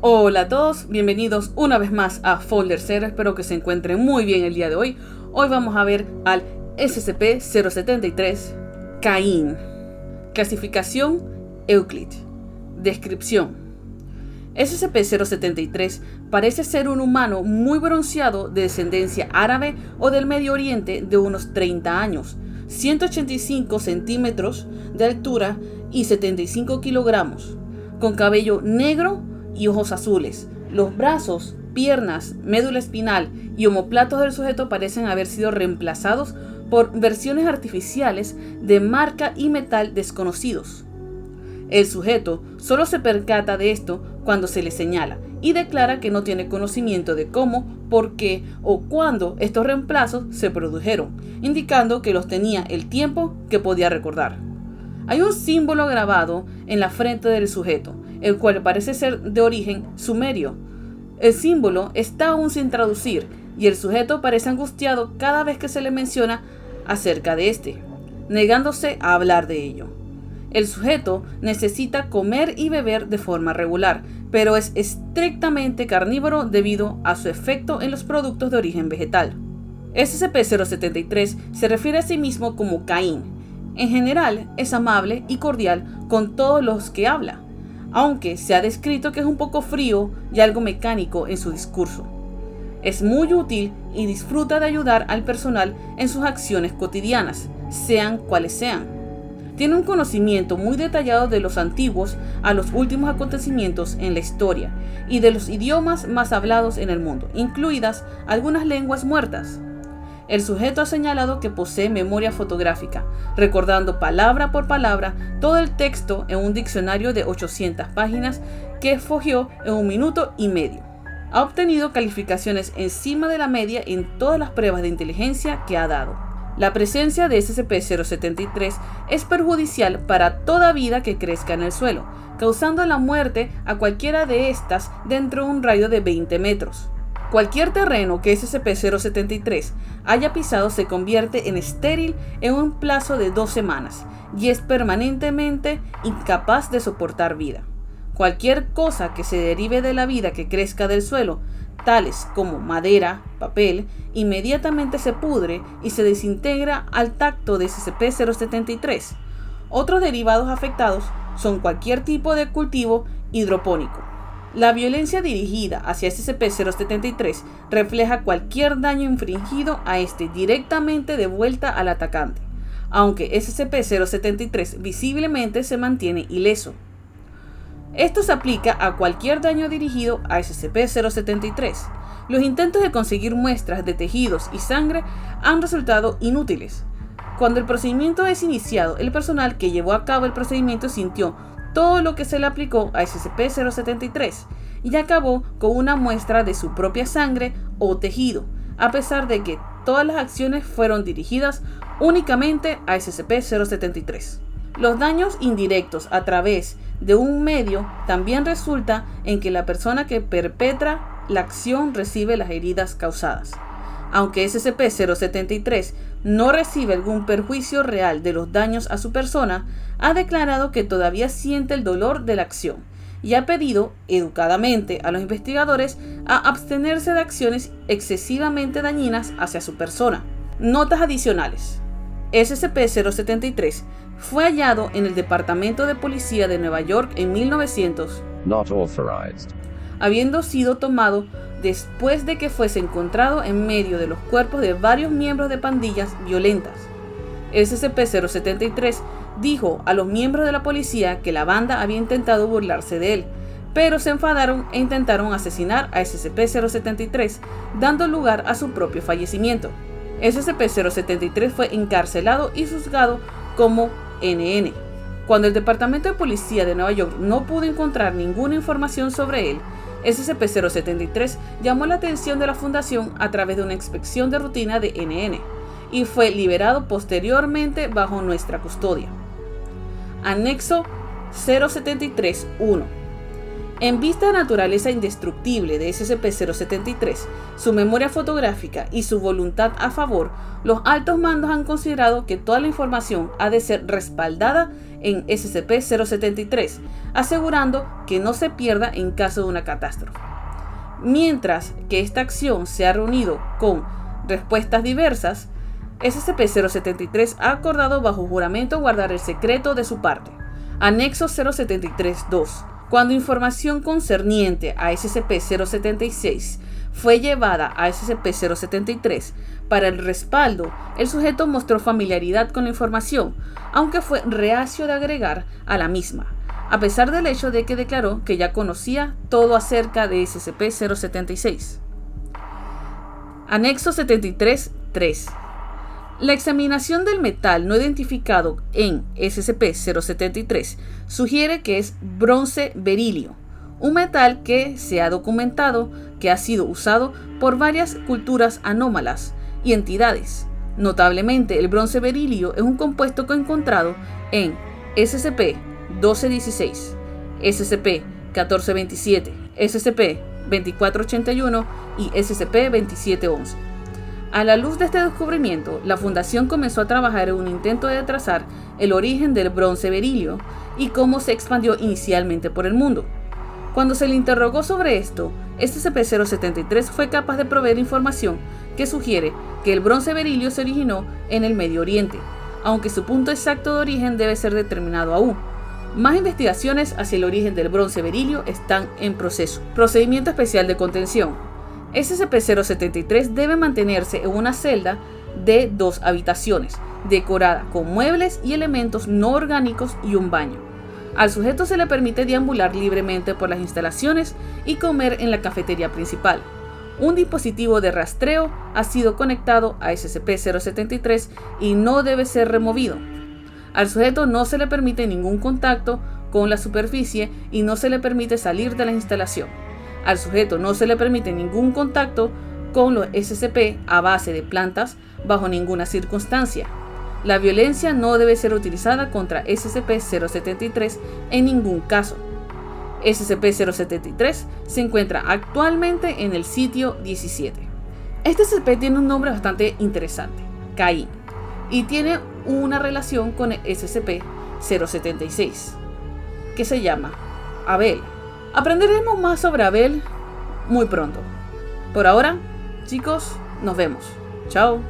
Hola a todos, bienvenidos una vez más a Folder 0, espero que se encuentren muy bien el día de hoy. Hoy vamos a ver al SCP-073 Caín. Clasificación Euclid. Descripción. SCP-073 parece ser un humano muy bronceado de descendencia árabe o del Medio Oriente de unos 30 años, 185 centímetros de altura y 75 kilogramos, con cabello negro y ojos azules. Los brazos, piernas, médula espinal y omoplatos del sujeto parecen haber sido reemplazados por versiones artificiales de marca y metal desconocidos. El sujeto solo se percata de esto cuando se le señala y declara que no tiene conocimiento de cómo, por qué o cuándo estos reemplazos se produjeron, indicando que los tenía el tiempo que podía recordar. Hay un símbolo grabado en la frente del sujeto, el cual parece ser de origen sumerio. El símbolo está aún sin traducir y el sujeto parece angustiado cada vez que se le menciona acerca de este, negándose a hablar de ello. El sujeto necesita comer y beber de forma regular, pero es estrictamente carnívoro debido a su efecto en los productos de origen vegetal. SCP-073 se refiere a sí mismo como Caín. En general es amable y cordial con todos los que habla, aunque se ha descrito que es un poco frío y algo mecánico en su discurso. Es muy útil y disfruta de ayudar al personal en sus acciones cotidianas, sean cuales sean. Tiene un conocimiento muy detallado de los antiguos a los últimos acontecimientos en la historia y de los idiomas más hablados en el mundo, incluidas algunas lenguas muertas. El sujeto ha señalado que posee memoria fotográfica, recordando palabra por palabra todo el texto en un diccionario de 800 páginas que esfogió en un minuto y medio. Ha obtenido calificaciones encima de la media en todas las pruebas de inteligencia que ha dado. La presencia de SCP-073 es perjudicial para toda vida que crezca en el suelo, causando la muerte a cualquiera de estas dentro de un radio de 20 metros. Cualquier terreno que SCP-073 haya pisado se convierte en estéril en un plazo de dos semanas y es permanentemente incapaz de soportar vida. Cualquier cosa que se derive de la vida que crezca del suelo, tales como madera, papel, inmediatamente se pudre y se desintegra al tacto de SCP-073. Otros derivados afectados son cualquier tipo de cultivo hidropónico. La violencia dirigida hacia SCP-073 refleja cualquier daño infringido a este directamente de vuelta al atacante, aunque SCP-073 visiblemente se mantiene ileso. Esto se aplica a cualquier daño dirigido a SCP-073. Los intentos de conseguir muestras de tejidos y sangre han resultado inútiles. Cuando el procedimiento es iniciado, el personal que llevó a cabo el procedimiento sintió todo lo que se le aplicó a SCP-073 y acabó con una muestra de su propia sangre o tejido, a pesar de que todas las acciones fueron dirigidas únicamente a SCP-073. Los daños indirectos a través de un medio también resulta en que la persona que perpetra la acción recibe las heridas causadas. Aunque SCP-073 no recibe algún perjuicio real de los daños a su persona, ha declarado que todavía siente el dolor de la acción y ha pedido educadamente a los investigadores a abstenerse de acciones excesivamente dañinas hacia su persona. Notas adicionales. SCP-073 fue hallado en el Departamento de Policía de Nueva York en 1900, habiendo sido tomado después de que fuese encontrado en medio de los cuerpos de varios miembros de pandillas violentas. SCP-073 dijo a los miembros de la policía que la banda había intentado burlarse de él, pero se enfadaron e intentaron asesinar a SCP-073, dando lugar a su propio fallecimiento. SCP-073 fue encarcelado y juzgado como NN. Cuando el Departamento de Policía de Nueva York no pudo encontrar ninguna información sobre él, SCP-073 llamó la atención de la Fundación a través de una inspección de rutina de NN y fue liberado posteriormente bajo nuestra custodia. Anexo 073-1 en vista de la naturaleza indestructible de SCP-073, su memoria fotográfica y su voluntad a favor, los altos mandos han considerado que toda la información ha de ser respaldada en SCP-073, asegurando que no se pierda en caso de una catástrofe. Mientras que esta acción se ha reunido con respuestas diversas, SCP-073 ha acordado bajo juramento guardar el secreto de su parte. Anexo 073-2. Cuando información concerniente a SCP-076 fue llevada a SCP-073 para el respaldo, el sujeto mostró familiaridad con la información, aunque fue reacio de agregar a la misma, a pesar del hecho de que declaró que ya conocía todo acerca de SCP-076. Anexo 73-3 la examinación del metal no identificado en SCP-073 sugiere que es bronce berilio, un metal que se ha documentado que ha sido usado por varias culturas anómalas y entidades. Notablemente, el bronce berilio es un compuesto que encontrado en SCP-1216, SCP-1427, SCP-2481 y SCP-2711. A la luz de este descubrimiento, la Fundación comenzó a trabajar en un intento de trazar el origen del bronce berilio y cómo se expandió inicialmente por el mundo. Cuando se le interrogó sobre esto, SCP-073 fue capaz de proveer información que sugiere que el bronce berilio se originó en el Medio Oriente, aunque su punto exacto de origen debe ser determinado aún. Más investigaciones hacia el origen del bronce berilio están en proceso. Procedimiento especial de contención. SCP-073 debe mantenerse en una celda de dos habitaciones, decorada con muebles y elementos no orgánicos y un baño. Al sujeto se le permite deambular libremente por las instalaciones y comer en la cafetería principal. Un dispositivo de rastreo ha sido conectado a SCP-073 y no debe ser removido. Al sujeto no se le permite ningún contacto con la superficie y no se le permite salir de la instalación. Al sujeto no se le permite ningún contacto con los SCP a base de plantas bajo ninguna circunstancia. La violencia no debe ser utilizada contra SCP-073 en ningún caso. SCP-073 se encuentra actualmente en el sitio 17. Este SCP tiene un nombre bastante interesante, Caín, y tiene una relación con el SCP-076, que se llama Abel. Aprenderemos más sobre Abel muy pronto. Por ahora, chicos, nos vemos. Chao.